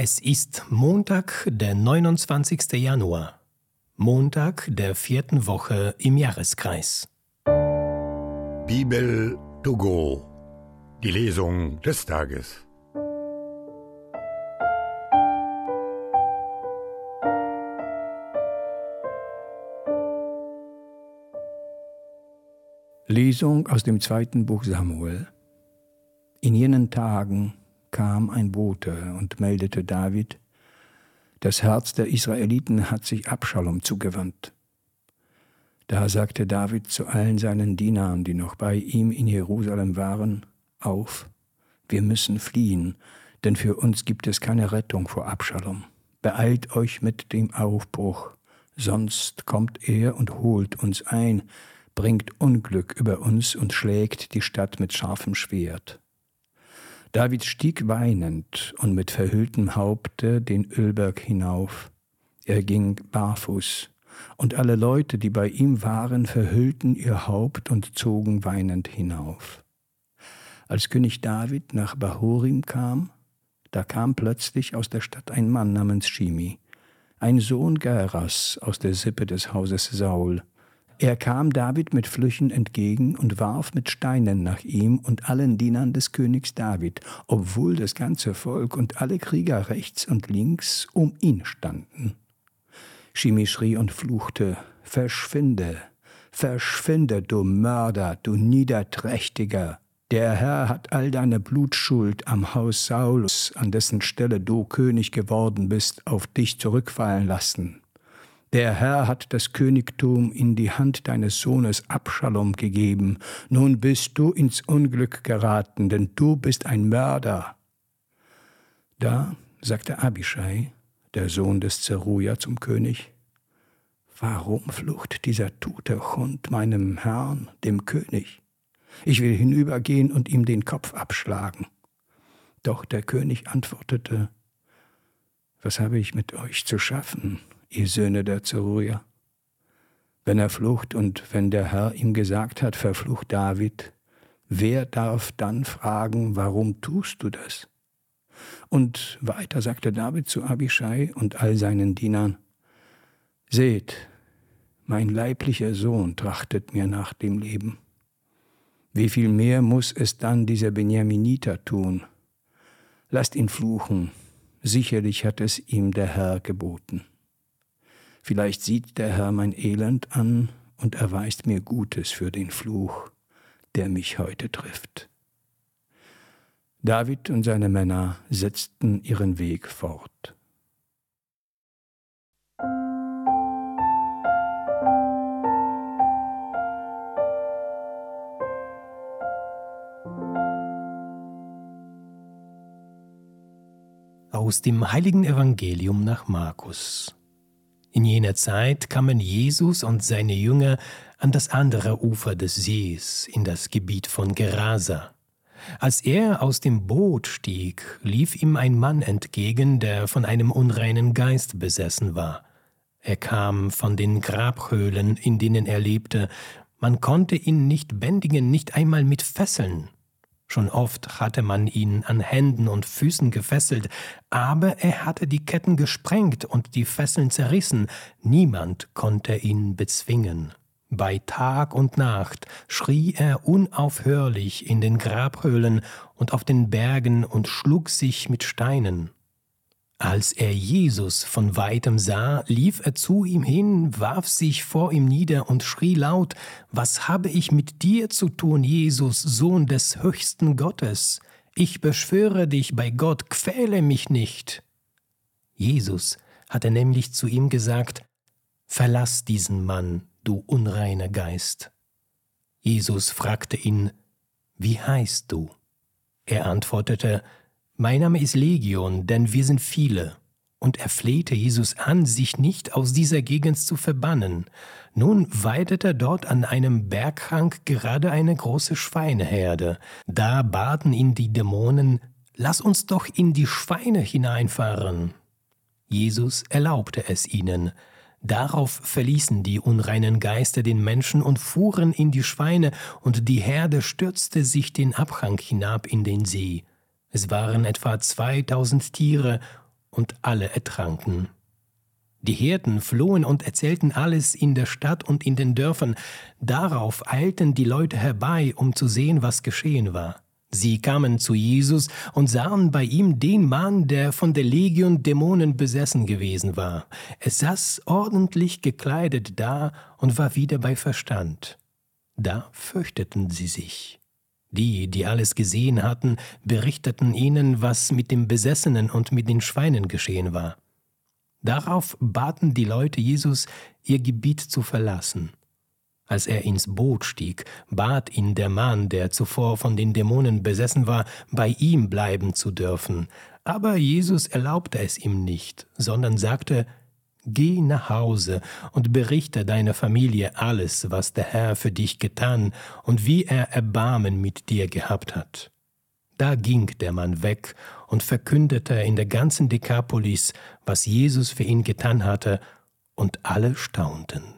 Es ist Montag, der 29. Januar, Montag der vierten Woche im Jahreskreis. Bibel to go, die Lesung des Tages. Lesung aus dem zweiten Buch Samuel. In jenen Tagen kam ein Bote und meldete David, das Herz der Israeliten hat sich Abschalom zugewandt. Da sagte David zu allen seinen Dienern, die noch bei ihm in Jerusalem waren, auf, wir müssen fliehen, denn für uns gibt es keine Rettung vor Abschalom. Beeilt euch mit dem Aufbruch, sonst kommt er und holt uns ein, bringt Unglück über uns und schlägt die Stadt mit scharfem Schwert. David stieg weinend und mit verhülltem Haupte den Ölberg hinauf. Er ging barfuß, und alle Leute, die bei ihm waren, verhüllten ihr Haupt und zogen weinend hinauf. Als König David nach Bahurim kam, da kam plötzlich aus der Stadt ein Mann namens Shimi, ein Sohn Geras aus der Sippe des Hauses Saul, er kam David mit Flüchen entgegen und warf mit Steinen nach ihm und allen Dienern des Königs David, obwohl das ganze Volk und alle Krieger rechts und links um ihn standen. Shimi schrie und fluchte, Verschwinde, verschwinde, du Mörder, du Niederträchtiger. Der Herr hat all deine Blutschuld am Haus Saulus, an dessen Stelle du König geworden bist, auf dich zurückfallen lassen. Der Herr hat das Königtum in die Hand deines Sohnes Abschalom gegeben. Nun bist du ins Unglück geraten, denn du bist ein Mörder. Da sagte Abishai, der Sohn des Zeruja, zum König, Warum flucht dieser tote Hund meinem Herrn, dem König? Ich will hinübergehen und ihm den Kopf abschlagen. Doch der König antwortete, Was habe ich mit euch zu schaffen? Ihr Söhne der Zeruja. Wenn er flucht und wenn der Herr ihm gesagt hat, verflucht David, wer darf dann fragen, warum tust du das? Und weiter sagte David zu Abishai und all seinen Dienern, Seht, mein leiblicher Sohn trachtet mir nach dem Leben. Wie viel mehr muss es dann dieser Benjaminiter tun? Lasst ihn fluchen, sicherlich hat es ihm der Herr geboten. Vielleicht sieht der Herr mein Elend an und erweist mir Gutes für den Fluch, der mich heute trifft. David und seine Männer setzten ihren Weg fort. Aus dem heiligen Evangelium nach Markus. In jener Zeit kamen Jesus und seine Jünger an das andere Ufer des Sees, in das Gebiet von Gerasa. Als er aus dem Boot stieg, lief ihm ein Mann entgegen, der von einem unreinen Geist besessen war. Er kam von den Grabhöhlen, in denen er lebte, man konnte ihn nicht bändigen, nicht einmal mit Fesseln. Schon oft hatte man ihn an Händen und Füßen gefesselt, aber er hatte die Ketten gesprengt und die Fesseln zerrissen, niemand konnte ihn bezwingen. Bei Tag und Nacht schrie er unaufhörlich in den Grabhöhlen und auf den Bergen und schlug sich mit Steinen. Als er Jesus von weitem sah, lief er zu ihm hin, warf sich vor ihm nieder und schrie laut, Was habe ich mit dir zu tun, Jesus, Sohn des höchsten Gottes? Ich beschwöre dich bei Gott, quäle mich nicht. Jesus hatte nämlich zu ihm gesagt, Verlass diesen Mann, du unreiner Geist. Jesus fragte ihn, Wie heißt du? Er antwortete, mein Name ist Legion, denn wir sind viele. Und er flehte Jesus an, sich nicht aus dieser Gegend zu verbannen. Nun weidete dort an einem Berghang gerade eine große Schweineherde. Da baten ihn die Dämonen, Lass uns doch in die Schweine hineinfahren. Jesus erlaubte es ihnen. Darauf verließen die unreinen Geister den Menschen und fuhren in die Schweine, und die Herde stürzte sich den Abhang hinab in den See. Es waren etwa 2000 Tiere und alle ertranken. Die Hirten flohen und erzählten alles in der Stadt und in den Dörfern. Darauf eilten die Leute herbei, um zu sehen, was geschehen war. Sie kamen zu Jesus und sahen bei ihm den Mann, der von der Legion Dämonen besessen gewesen war. Er saß ordentlich gekleidet da und war wieder bei Verstand. Da fürchteten sie sich. Die, die alles gesehen hatten, berichteten ihnen, was mit dem Besessenen und mit den Schweinen geschehen war. Darauf baten die Leute Jesus, ihr Gebiet zu verlassen. Als er ins Boot stieg, bat ihn der Mann, der zuvor von den Dämonen besessen war, bei ihm bleiben zu dürfen. Aber Jesus erlaubte es ihm nicht, sondern sagte, Geh nach Hause und berichte deiner Familie alles, was der Herr für dich getan und wie er Erbarmen mit dir gehabt hat. Da ging der Mann weg und verkündete in der ganzen Dekapolis, was Jesus für ihn getan hatte, und alle staunten.